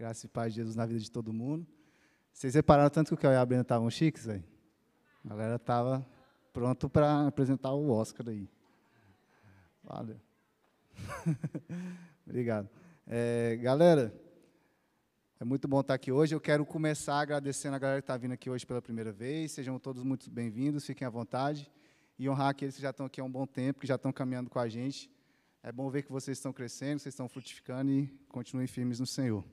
Graça e paz de Jesus na vida de todo mundo. Vocês repararam tanto que o Caio e a Brenda estavam chiques, aí? A galera estava pronto para apresentar o Oscar aí. Valeu. Obrigado. É, galera, é muito bom estar aqui hoje. Eu quero começar agradecendo a galera que está vindo aqui hoje pela primeira vez. Sejam todos muito bem-vindos, fiquem à vontade. E honrar aqueles que já estão aqui há um bom tempo, que já estão caminhando com a gente. É bom ver que vocês estão crescendo, vocês estão frutificando e continuem firmes no Senhor.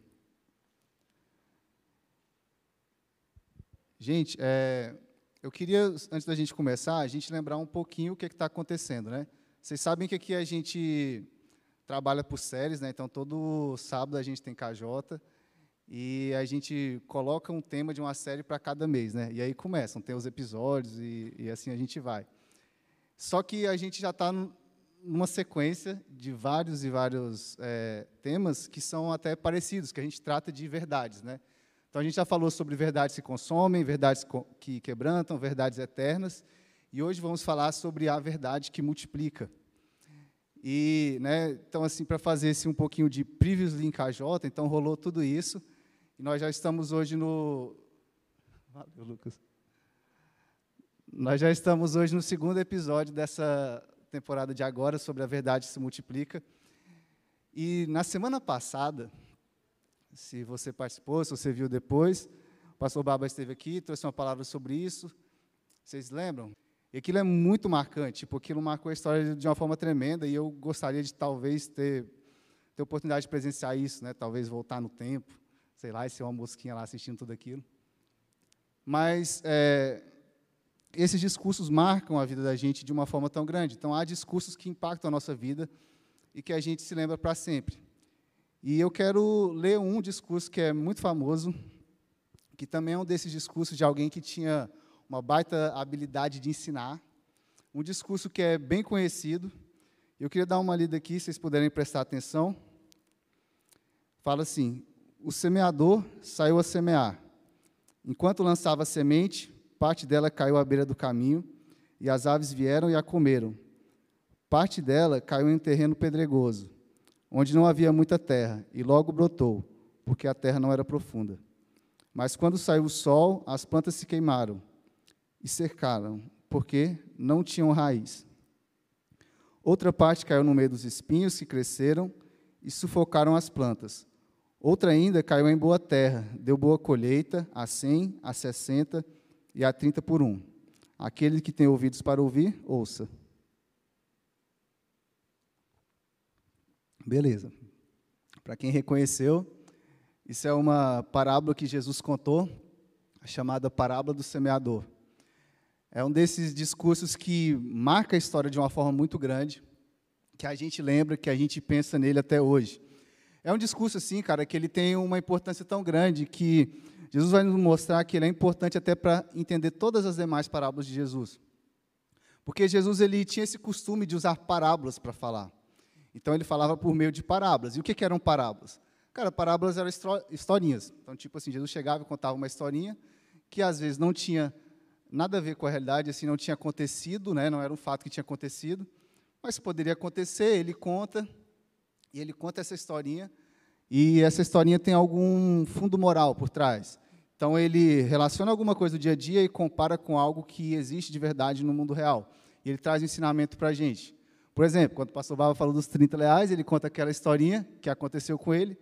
Gente, é, eu queria, antes da gente começar, a gente lembrar um pouquinho o que é está acontecendo. Né? Vocês sabem que aqui a gente trabalha por séries, né? então todo sábado a gente tem KJ e a gente coloca um tema de uma série para cada mês. Né? E aí começam, tem os episódios e, e assim a gente vai. Só que a gente já está numa sequência de vários e vários é, temas que são até parecidos, que a gente trata de verdades. Né? Então, a gente já falou sobre verdades que consomem, verdades que quebrantam, verdades eternas, e hoje vamos falar sobre a verdade que multiplica. E, né, então, assim, para fazer esse um pouquinho de previously em KJ, então rolou tudo isso, e nós já estamos hoje no... Valeu, Lucas. Nós já estamos hoje no segundo episódio dessa temporada de agora sobre a verdade se multiplica. E na semana passada, se você participou, se você viu depois, o pastor Baba esteve aqui, trouxe uma palavra sobre isso. Vocês lembram? E aquilo é muito marcante, porque aquilo marcou a história de uma forma tremenda e eu gostaria de talvez ter ter oportunidade de presenciar isso, né? Talvez voltar no tempo, sei lá, e ser uma mosquinha lá assistindo tudo aquilo. Mas é, esses discursos marcam a vida da gente de uma forma tão grande. Então, há discursos que impactam a nossa vida e que a gente se lembra para sempre. E eu quero ler um discurso que é muito famoso, que também é um desses discursos de alguém que tinha uma baita habilidade de ensinar, um discurso que é bem conhecido. Eu queria dar uma lida aqui, se vocês puderem prestar atenção. Fala assim: O semeador saiu a semear. Enquanto lançava a semente, parte dela caiu à beira do caminho, e as aves vieram e a comeram. Parte dela caiu em terreno pedregoso, onde não havia muita terra, e logo brotou, porque a terra não era profunda. Mas quando saiu o sol, as plantas se queimaram e cercaram, porque não tinham raiz. Outra parte caiu no meio dos espinhos que cresceram e sufocaram as plantas. Outra ainda caiu em boa terra, deu boa colheita, a cem, a sessenta e a 30 por 1. Aquele que tem ouvidos para ouvir, ouça. Beleza. Para quem reconheceu, isso é uma parábola que Jesus contou, chamada parábola do semeador. É um desses discursos que marca a história de uma forma muito grande, que a gente lembra, que a gente pensa nele até hoje. É um discurso assim, cara, que ele tem uma importância tão grande que Jesus vai nos mostrar que ele é importante até para entender todas as demais parábolas de Jesus. Porque Jesus ele tinha esse costume de usar parábolas para falar. Então ele falava por meio de parábolas. E o que, que eram parábolas? Cara, parábolas eram historinhas. Então, tipo assim, Jesus chegava e contava uma historinha que às vezes não tinha nada a ver com a realidade, assim, não tinha acontecido, né? não era um fato que tinha acontecido, mas poderia acontecer, ele conta, e ele conta essa historinha e essa historinha tem algum fundo moral por trás. Então ele relaciona alguma coisa do dia a dia e compara com algo que existe de verdade no mundo real. E ele traz um ensinamento para a gente. Por exemplo, quando o pastor Baba falou dos 30 reais, ele conta aquela historinha que aconteceu com ele,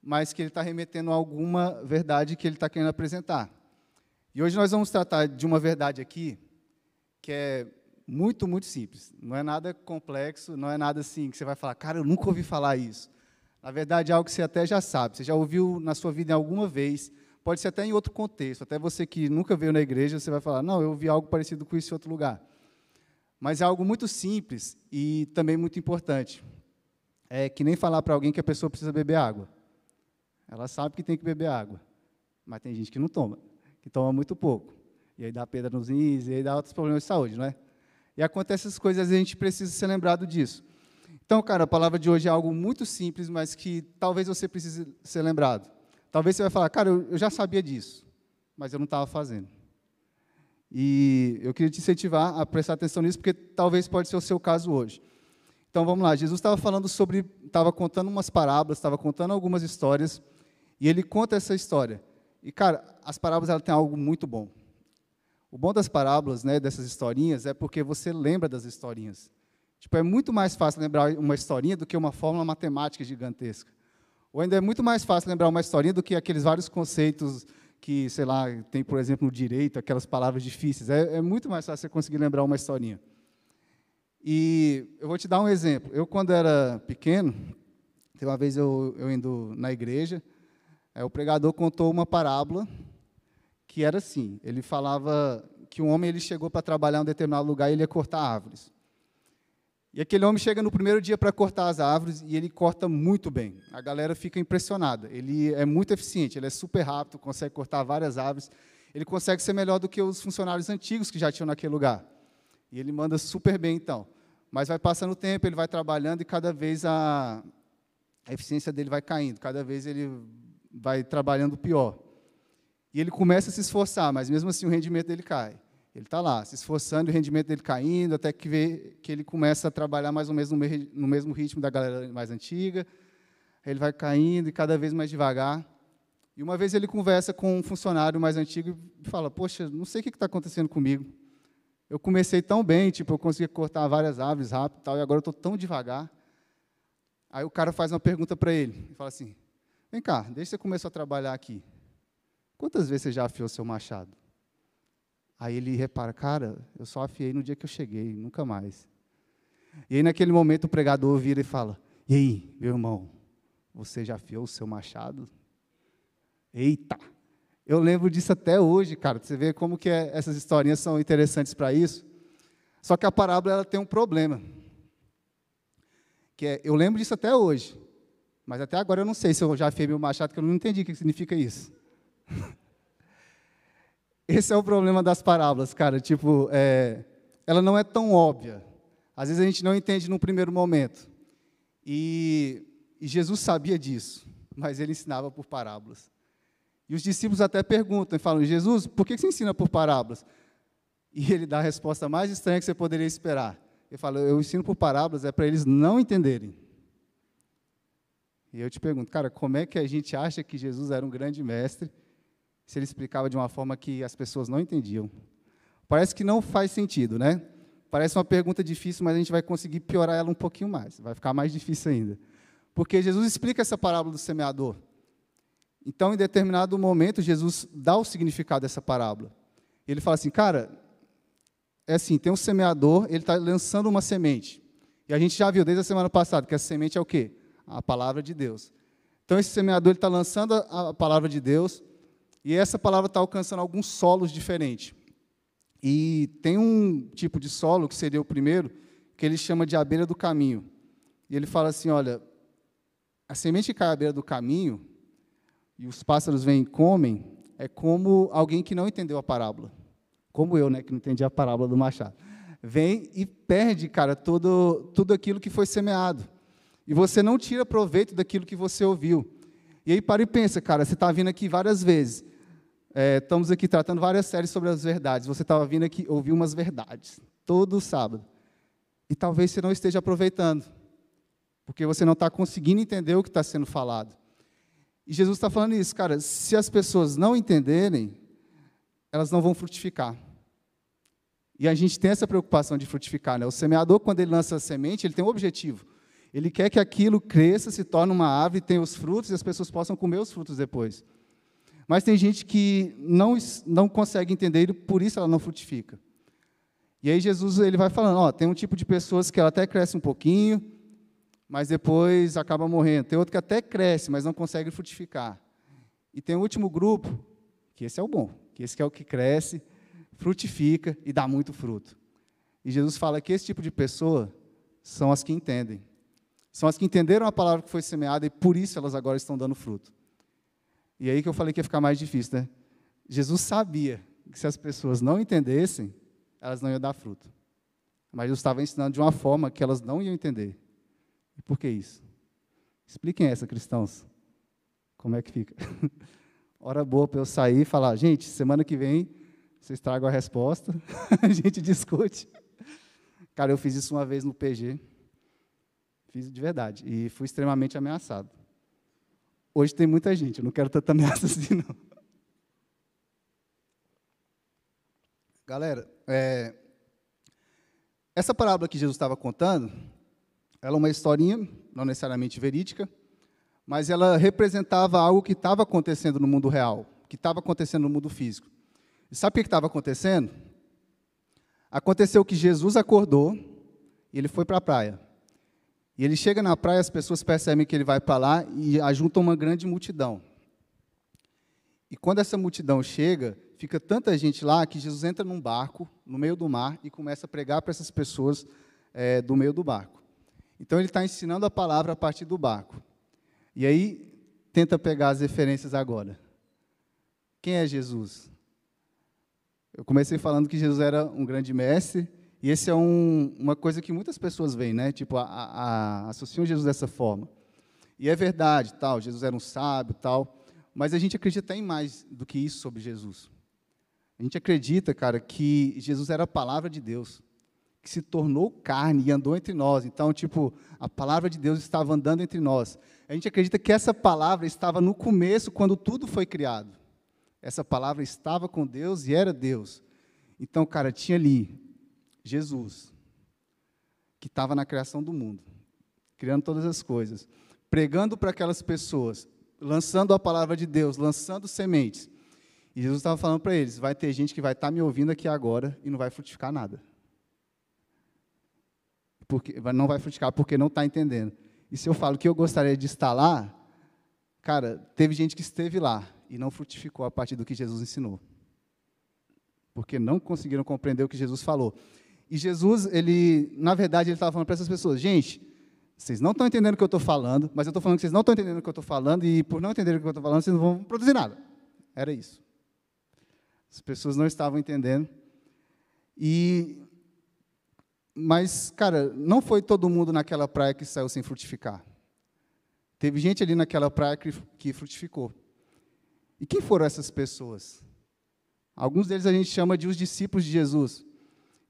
mas que ele está remetendo a alguma verdade que ele está querendo apresentar. E hoje nós vamos tratar de uma verdade aqui que é muito, muito simples. Não é nada complexo, não é nada assim que você vai falar, cara, eu nunca ouvi falar isso. Na verdade, é algo que você até já sabe, você já ouviu na sua vida alguma vez, pode ser até em outro contexto, até você que nunca veio na igreja, você vai falar, não, eu ouvi algo parecido com isso em outro lugar. Mas é algo muito simples e também muito importante. É que nem falar para alguém que a pessoa precisa beber água. Ela sabe que tem que beber água, mas tem gente que não toma, que toma muito pouco. E aí dá pedra nos rins, e aí dá outros problemas de saúde, não é? E acontece essas coisas, a gente precisa ser lembrado disso. Então, cara, a palavra de hoje é algo muito simples, mas que talvez você precise ser lembrado. Talvez você vai falar, cara, eu, já sabia disso, mas eu não estava fazendo. E eu queria te incentivar a prestar atenção nisso, porque talvez pode ser o seu caso hoje. Então, vamos lá. Jesus estava falando sobre, estava contando umas parábolas, estava contando algumas histórias, E ele conta essa história. E, cara, as parábolas ela têm algo muito bom. O bom das parábolas, né, dessas historinhas, é porque você lembra das historinhas. Tipo, é muito mais fácil lembrar uma historinha do que uma fórmula matemática gigantesca. Ou ainda é muito mais fácil lembrar uma historinha do que aqueles vários conceitos que, sei lá, tem, por exemplo, no direito, aquelas palavras difíceis. É, é muito mais fácil você conseguir lembrar uma historinha. E eu vou te dar um exemplo. Eu, quando era pequeno, tem uma vez eu, eu indo na igreja, é, o pregador contou uma parábola que era assim: ele falava que um homem ele chegou para trabalhar em um determinado lugar e ele ia cortar árvores. E aquele homem chega no primeiro dia para cortar as árvores e ele corta muito bem. A galera fica impressionada. Ele é muito eficiente, ele é super rápido, consegue cortar várias árvores. Ele consegue ser melhor do que os funcionários antigos que já tinham naquele lugar. E ele manda super bem, então. Mas vai passando o tempo, ele vai trabalhando e cada vez a, a eficiência dele vai caindo, cada vez ele vai trabalhando pior. E ele começa a se esforçar, mas mesmo assim o rendimento dele cai. Ele está lá, se esforçando, o rendimento dele caindo, até que, vê, que ele começa a trabalhar mais ou menos no, mesmo ritmo da galera mais antiga. Ele vai caindo e cada vez mais devagar. E uma vez ele conversa com um funcionário mais antigo e fala: Poxa, não sei o que está acontecendo comigo. Eu comecei tão bem, tipo, eu conseguia cortar várias árvores rápido e tal, e agora eu estou tão devagar. Aí o cara faz uma pergunta para ele e fala assim: Vem cá, desde que você começou a trabalhar aqui, quantas vezes você já afiou seu machado? Aí ele repara, cara, eu só afiei no dia que eu cheguei, nunca mais. E aí naquele momento o pregador vira e fala: E aí, meu irmão, você já afiou o seu machado? Eita! Eu lembro disso até hoje, cara. Você vê como que é, essas historinhas são interessantes para isso. Só que a parábola ela tem um problema. Que é, eu lembro disso até hoje. Mas até agora eu não sei se eu já afiei meu machado, que eu não entendi o que significa isso. Esse é o problema das parábolas, cara. Tipo, é, ela não é tão óbvia. Às vezes a gente não entende num primeiro momento. E, e Jesus sabia disso, mas ele ensinava por parábolas. E os discípulos até perguntam e falam: Jesus, por que você ensina por parábolas? E ele dá a resposta mais estranha que você poderia esperar. Ele fala: Eu ensino por parábolas, é para eles não entenderem. E eu te pergunto, cara, como é que a gente acha que Jesus era um grande mestre se ele explicava de uma forma que as pessoas não entendiam. Parece que não faz sentido, né? Parece uma pergunta difícil, mas a gente vai conseguir piorar ela um pouquinho mais, vai ficar mais difícil ainda. Porque Jesus explica essa parábola do semeador. Então, em determinado momento, Jesus dá o significado dessa parábola. Ele fala assim, cara, é assim, tem um semeador, ele está lançando uma semente. E a gente já viu desde a semana passada que essa semente é o quê? A palavra de Deus. Então, esse semeador está lançando a palavra de Deus, e essa palavra está alcançando alguns solos diferentes. E tem um tipo de solo, que seria o primeiro, que ele chama de abelha do caminho. E ele fala assim: olha, a semente que cai à beira do caminho, e os pássaros vêm e comem, é como alguém que não entendeu a parábola. Como eu, né, que não entendi a parábola do machado. Vem e perde, cara, todo, tudo aquilo que foi semeado. E você não tira proveito daquilo que você ouviu. E aí para e pensa, cara, você está vindo aqui várias vezes. É, estamos aqui tratando várias séries sobre as verdades. Você estava vindo aqui ouvir umas verdades, todo sábado. E talvez você não esteja aproveitando, porque você não está conseguindo entender o que está sendo falado. E Jesus está falando isso, cara, se as pessoas não entenderem, elas não vão frutificar. E a gente tem essa preocupação de frutificar. Né? O semeador, quando ele lança a semente, ele tem um objetivo. Ele quer que aquilo cresça, se torne uma árvore, tenha os frutos e as pessoas possam comer os frutos depois. Mas tem gente que não, não consegue entender e por isso ela não frutifica. E aí Jesus ele vai falando, ó, tem um tipo de pessoas que ela até cresce um pouquinho, mas depois acaba morrendo. Tem outro que até cresce, mas não consegue frutificar. E tem o último grupo, que esse é o bom, que esse é o que cresce, frutifica e dá muito fruto. E Jesus fala que esse tipo de pessoa são as que entendem. São as que entenderam a palavra que foi semeada e por isso elas agora estão dando fruto. E aí que eu falei que ia ficar mais difícil, né? Jesus sabia que se as pessoas não entendessem, elas não iam dar fruto. Mas Jesus estava ensinando de uma forma que elas não iam entender. E por que isso? Expliquem essa, cristãos. Como é que fica? Hora boa para eu sair e falar, gente, semana que vem vocês tragam a resposta, a gente discute. Cara, eu fiz isso uma vez no PG. Fiz de verdade. E fui extremamente ameaçado. Hoje tem muita gente, eu não quero tanta ameaça assim, não. Galera, é, essa parábola que Jesus estava contando, ela é uma historinha, não necessariamente verídica, mas ela representava algo que estava acontecendo no mundo real, que estava acontecendo no mundo físico. E sabe o que estava acontecendo? Aconteceu que Jesus acordou e ele foi para a praia. E ele chega na praia, as pessoas percebem que ele vai para lá e ajuntam uma grande multidão. E quando essa multidão chega, fica tanta gente lá que Jesus entra num barco, no meio do mar, e começa a pregar para essas pessoas é, do meio do barco. Então ele está ensinando a palavra a partir do barco. E aí, tenta pegar as referências agora. Quem é Jesus? Eu comecei falando que Jesus era um grande mestre, e esse é um, uma coisa que muitas pessoas veem, né? Tipo, a, a, associam Jesus dessa forma. E é verdade, tal, Jesus era um sábio, tal, mas a gente acredita em mais do que isso sobre Jesus. A gente acredita, cara, que Jesus era a palavra de Deus, que se tornou carne e andou entre nós. Então, tipo, a palavra de Deus estava andando entre nós. A gente acredita que essa palavra estava no começo, quando tudo foi criado. Essa palavra estava com Deus e era Deus. Então, cara, tinha ali Jesus, que estava na criação do mundo, criando todas as coisas, pregando para aquelas pessoas, lançando a palavra de Deus, lançando sementes. E Jesus estava falando para eles: vai ter gente que vai estar tá me ouvindo aqui agora e não vai frutificar nada. Porque, não vai frutificar porque não está entendendo. E se eu falo que eu gostaria de estar lá, cara, teve gente que esteve lá e não frutificou a partir do que Jesus ensinou. Porque não conseguiram compreender o que Jesus falou. E Jesus, ele, na verdade, ele estava falando para essas pessoas: gente, vocês não estão entendendo o que eu estou falando, mas eu estou falando que vocês não estão entendendo o que eu estou falando, e por não entenderem o que eu estou falando, vocês não vão produzir nada. Era isso. As pessoas não estavam entendendo. E mas, cara, não foi todo mundo naquela praia que saiu sem frutificar. Teve gente ali naquela praia que, que frutificou. E quem foram essas pessoas? Alguns deles a gente chama de os discípulos de Jesus.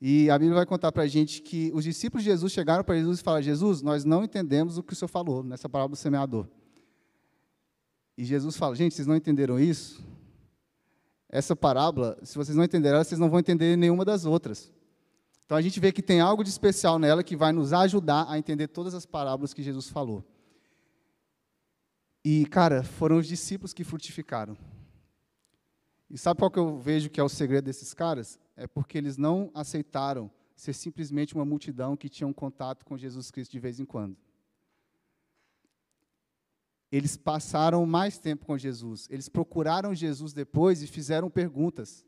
E a Bíblia vai contar para a gente que os discípulos de Jesus chegaram para Jesus e falaram: Jesus, nós não entendemos o que o Senhor falou nessa parábola do semeador. E Jesus fala: Gente, vocês não entenderam isso? Essa parábola, se vocês não entenderam vocês não vão entender nenhuma das outras. Então a gente vê que tem algo de especial nela que vai nos ajudar a entender todas as parábolas que Jesus falou. E, cara, foram os discípulos que frutificaram. E sabe qual que eu vejo que é o segredo desses caras? é porque eles não aceitaram ser simplesmente uma multidão que tinha um contato com Jesus Cristo de vez em quando. Eles passaram mais tempo com Jesus. Eles procuraram Jesus depois e fizeram perguntas.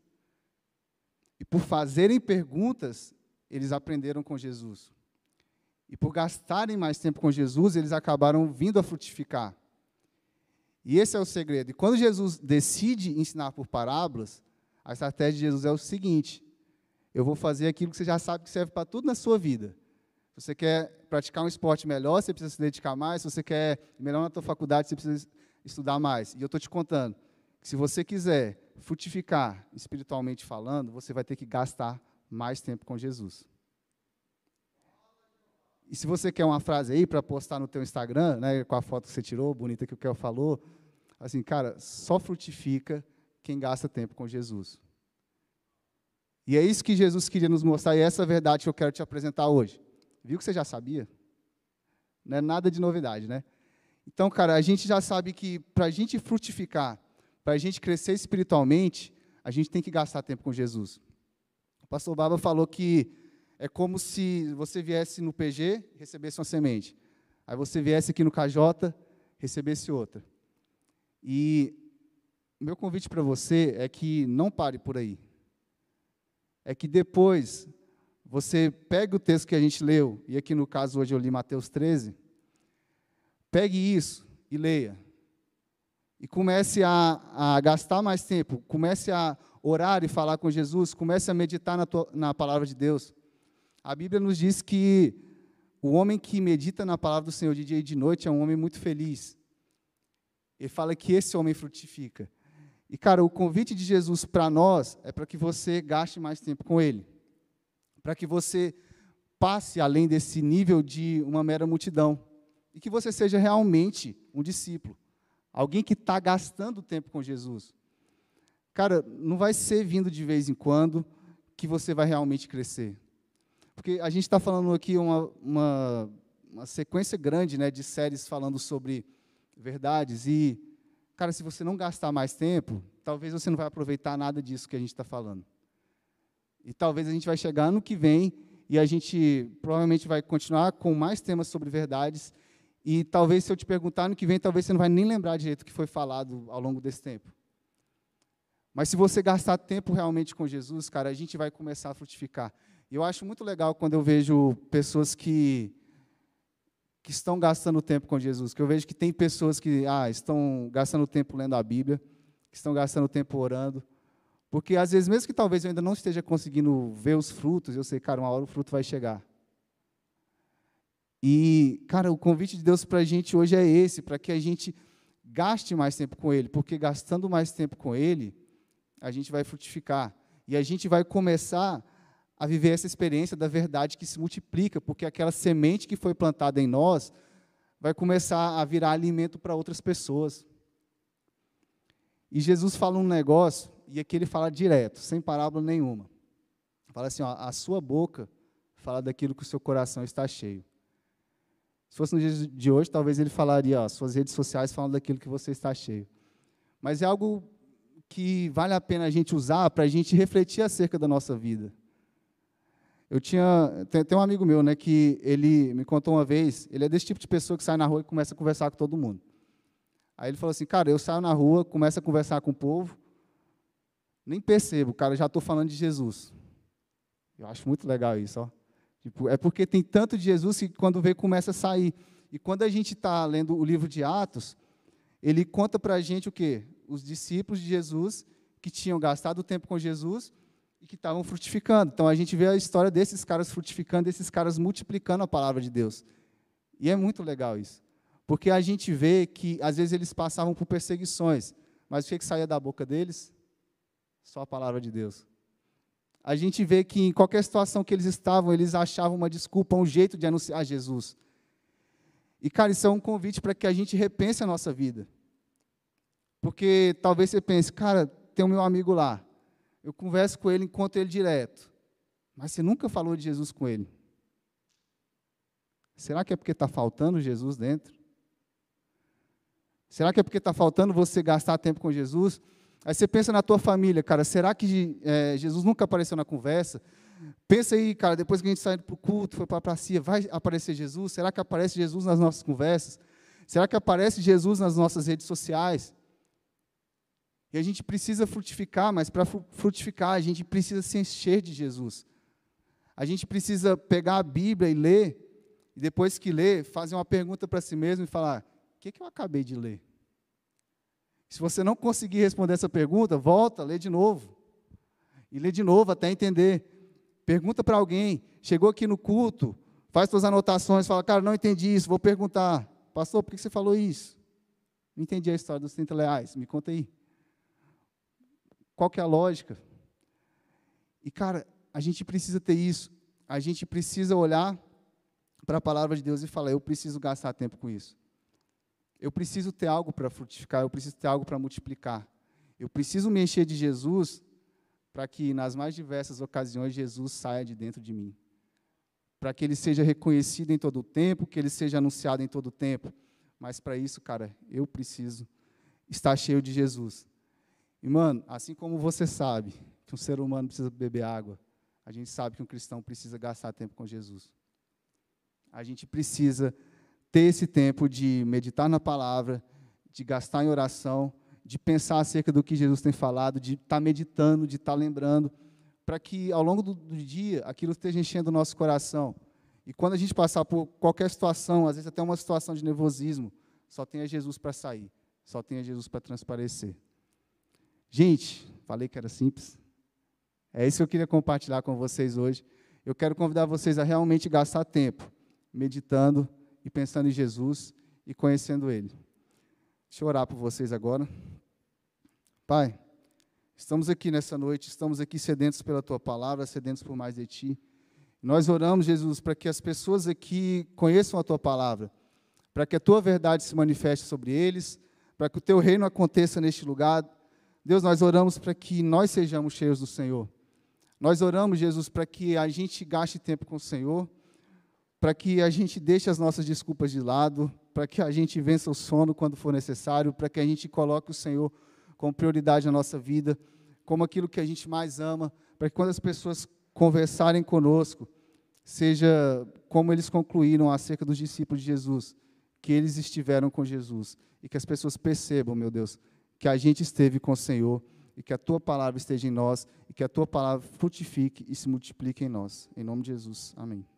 E por fazerem perguntas, eles aprenderam com Jesus. E por gastarem mais tempo com Jesus, eles acabaram vindo a frutificar. E esse é o segredo. E quando Jesus decide ensinar por parábolas, a estratégia de Jesus é o seguinte: eu vou fazer aquilo que você já sabe que serve para tudo na sua vida. Se você quer praticar um esporte melhor, você precisa se dedicar mais. Se você quer melhor na sua faculdade, você precisa estudar mais. E eu estou te contando que se você quiser frutificar espiritualmente falando, você vai ter que gastar mais tempo com Jesus. E se você quer uma frase aí para postar no teu Instagram, né, com a foto que você tirou, bonita que o Kel falou, assim, cara, só frutifica quem gasta tempo com Jesus. E é isso que Jesus queria nos mostrar, e é essa verdade que eu quero te apresentar hoje. Viu que você já sabia? Não é nada de novidade, né? Então, cara, a gente já sabe que para a gente frutificar, para a gente crescer espiritualmente, a gente tem que gastar tempo com Jesus. O pastor Baba falou que é como se você viesse no PG recebesse uma semente. Aí você viesse aqui no KJ, recebesse outra. E meu convite para você é que não pare por aí. É que depois você pegue o texto que a gente leu, e aqui no caso hoje eu li Mateus 13, pegue isso e leia. E comece a, a gastar mais tempo, comece a orar e falar com Jesus, comece a meditar na, tua, na palavra de Deus. A Bíblia nos diz que o homem que medita na palavra do Senhor de dia e de noite é um homem muito feliz. Ele fala que esse homem frutifica. E, cara, o convite de Jesus para nós é para que você gaste mais tempo com Ele. Para que você passe além desse nível de uma mera multidão. E que você seja realmente um discípulo. alguém que está gastando tempo com Jesus. Cara, não vai ser vindo de vez em quando que você vai realmente crescer. Porque a gente está falando aqui uma, uma, uma, sequência grande né, de séries falando sobre verdades. E, cara, se você não gastar mais tempo, talvez você não vai aproveitar nada disso que a gente está falando. E talvez a gente vai chegar ano que vem e a gente provavelmente vai continuar com mais temas sobre verdades. E talvez, se eu te perguntar ano que vem, talvez você não vai nem lembrar direito o que foi falado ao longo desse tempo. Mas se você gastar tempo realmente com Jesus, cara, a gente vai começar a frutificar. Eu acho muito legal quando eu vejo pessoas que, que estão gastando tempo com Jesus, que eu vejo que tem pessoas que ah, estão gastando tempo lendo a Bíblia, que estão gastando tempo orando, porque às vezes, mesmo que talvez eu ainda não esteja conseguindo ver os frutos, eu sei, cara, uma hora o fruto vai chegar. E, cara, o convite de Deus para a gente hoje é esse, para que a gente gaste mais tempo com Ele, porque gastando mais tempo com Ele, a gente vai frutificar. E a gente vai começar a viver essa experiência da verdade que se multiplica, porque aquela semente que foi plantada em nós vai começar a virar alimento para outras pessoas. E Jesus fala um negócio e aqui ele fala direto, sem parábola nenhuma. Fala assim: ó, a sua boca fala daquilo que o seu coração está cheio. Se fosse no dia de hoje, talvez ele falaria: ó, suas redes sociais falam daquilo que você está cheio. Mas é algo que vale a pena a gente usar para a gente refletir acerca da nossa vida. Eu tinha tem, tem, um amigo meu, né, que ele me contou uma vez. Ele é desse tipo de pessoa que sai na rua e começa a conversar com todo mundo. Aí ele falou assim, cara, eu saio na rua, começo a conversar com o povo, nem percebo, cara, já estou falando de Jesus. Eu acho muito legal isso, ó. Tipo, é porque tem tanto de Jesus que quando vê começa a sair. E quando a gente está lendo o livro de Atos, ele conta para a gente o quê? Os discípulos de Jesus que tinham gastado tempo com Jesus e que estavam frutificando. Então a gente vê a história desses caras frutificando, desses caras multiplicando a palavra de Deus. E é muito legal isso. Porque a gente vê que às vezes eles passavam por perseguições, mas o que, que saía da boca deles? Só a palavra de Deus. A gente vê que em qualquer situação que eles estavam, eles achavam uma desculpa, um jeito de anunciar Jesus. E, cara, isso é um convite para que a gente repense a nossa vida. Porque talvez você pense, cara, tem o meu amigo lá. Eu converso com ele, encontro ele direto. Mas você nunca falou de Jesus com ele. Será que é porque está faltando Jesus dentro? Será que é porque está faltando você gastar tempo com Jesus? Aí você pensa na tua família, cara, será que é, Jesus nunca apareceu na conversa? Pensa aí, cara, depois que a gente sai para o culto, foi para a pracia, vai aparecer Jesus? Será que aparece Jesus nas nossas conversas? Será que aparece Jesus nas nossas redes sociais? E a gente precisa frutificar, mas para frutificar, a gente precisa se encher de Jesus. A gente precisa pegar a Bíblia e ler, e depois que ler, fazer uma pergunta para si mesmo e falar: o que, que eu acabei de ler? Se você não conseguir responder essa pergunta, volta, lê de novo. E lê de novo até entender. Pergunta para alguém, chegou aqui no culto, faz suas anotações, fala, cara, não entendi isso, vou perguntar. Pastor, por que você falou isso? Não entendi a história dos 30 reais, me conta aí. Qual que é a lógica? E, cara, a gente precisa ter isso. A gente precisa olhar para a palavra de Deus e falar, eu preciso gastar tempo com isso. Eu preciso ter algo para frutificar, eu preciso ter algo para multiplicar. Eu preciso me encher de Jesus para que nas mais diversas ocasiões Jesus saia de dentro de mim. Para que ele seja reconhecido em todo o tempo, que ele seja anunciado em todo o tempo. Mas para isso, cara, eu preciso estar cheio de Jesus. E, mano, assim como você sabe que um ser humano precisa beber água, a gente sabe que um cristão precisa gastar tempo com Jesus. A gente precisa ter esse tempo de meditar na palavra, de gastar em oração, de pensar acerca do que Jesus tem falado, de estar tá meditando, de estar tá lembrando, para que ao longo do, do, dia aquilo esteja enchendo o nosso coração. E quando a gente passar por qualquer situação, às vezes até uma situação de nervosismo, só tenha Jesus para sair, só tenha Jesus para transparecer. Gente, falei que era simples. É isso que eu queria compartilhar com vocês hoje. Eu quero convidar vocês a realmente gastar tempo meditando e pensando em Jesus e conhecendo Ele. Deixa eu orar por vocês agora. Pai, estamos aqui nessa noite, estamos aqui sedentos pela Tua palavra, sedentos por mais de Ti. Nós oramos, Jesus, para que as pessoas aqui conheçam a Tua palavra, para que a Tua verdade se manifeste sobre eles, para que o teu reino aconteça neste lugar. Deus, nós oramos para que nós sejamos cheios do Senhor. Nós oramos, Jesus, para que a gente gaste tempo com o Senhor, para que a gente deixe as nossas desculpas de lado, para que a gente vença o sono quando for necessário, para que a gente coloque o Senhor como prioridade na nossa vida, como aquilo que a gente mais ama, para que quando as pessoas conversarem conosco, seja como eles concluíram acerca dos discípulos de Jesus, que eles estiveram com Jesus e que as pessoas percebam, meu Deus, que a gente esteve com o Senhor e que a tua palavra esteja em nós e que a tua palavra frutifique e se multiplique em nós. Em nome de Jesus. Amém.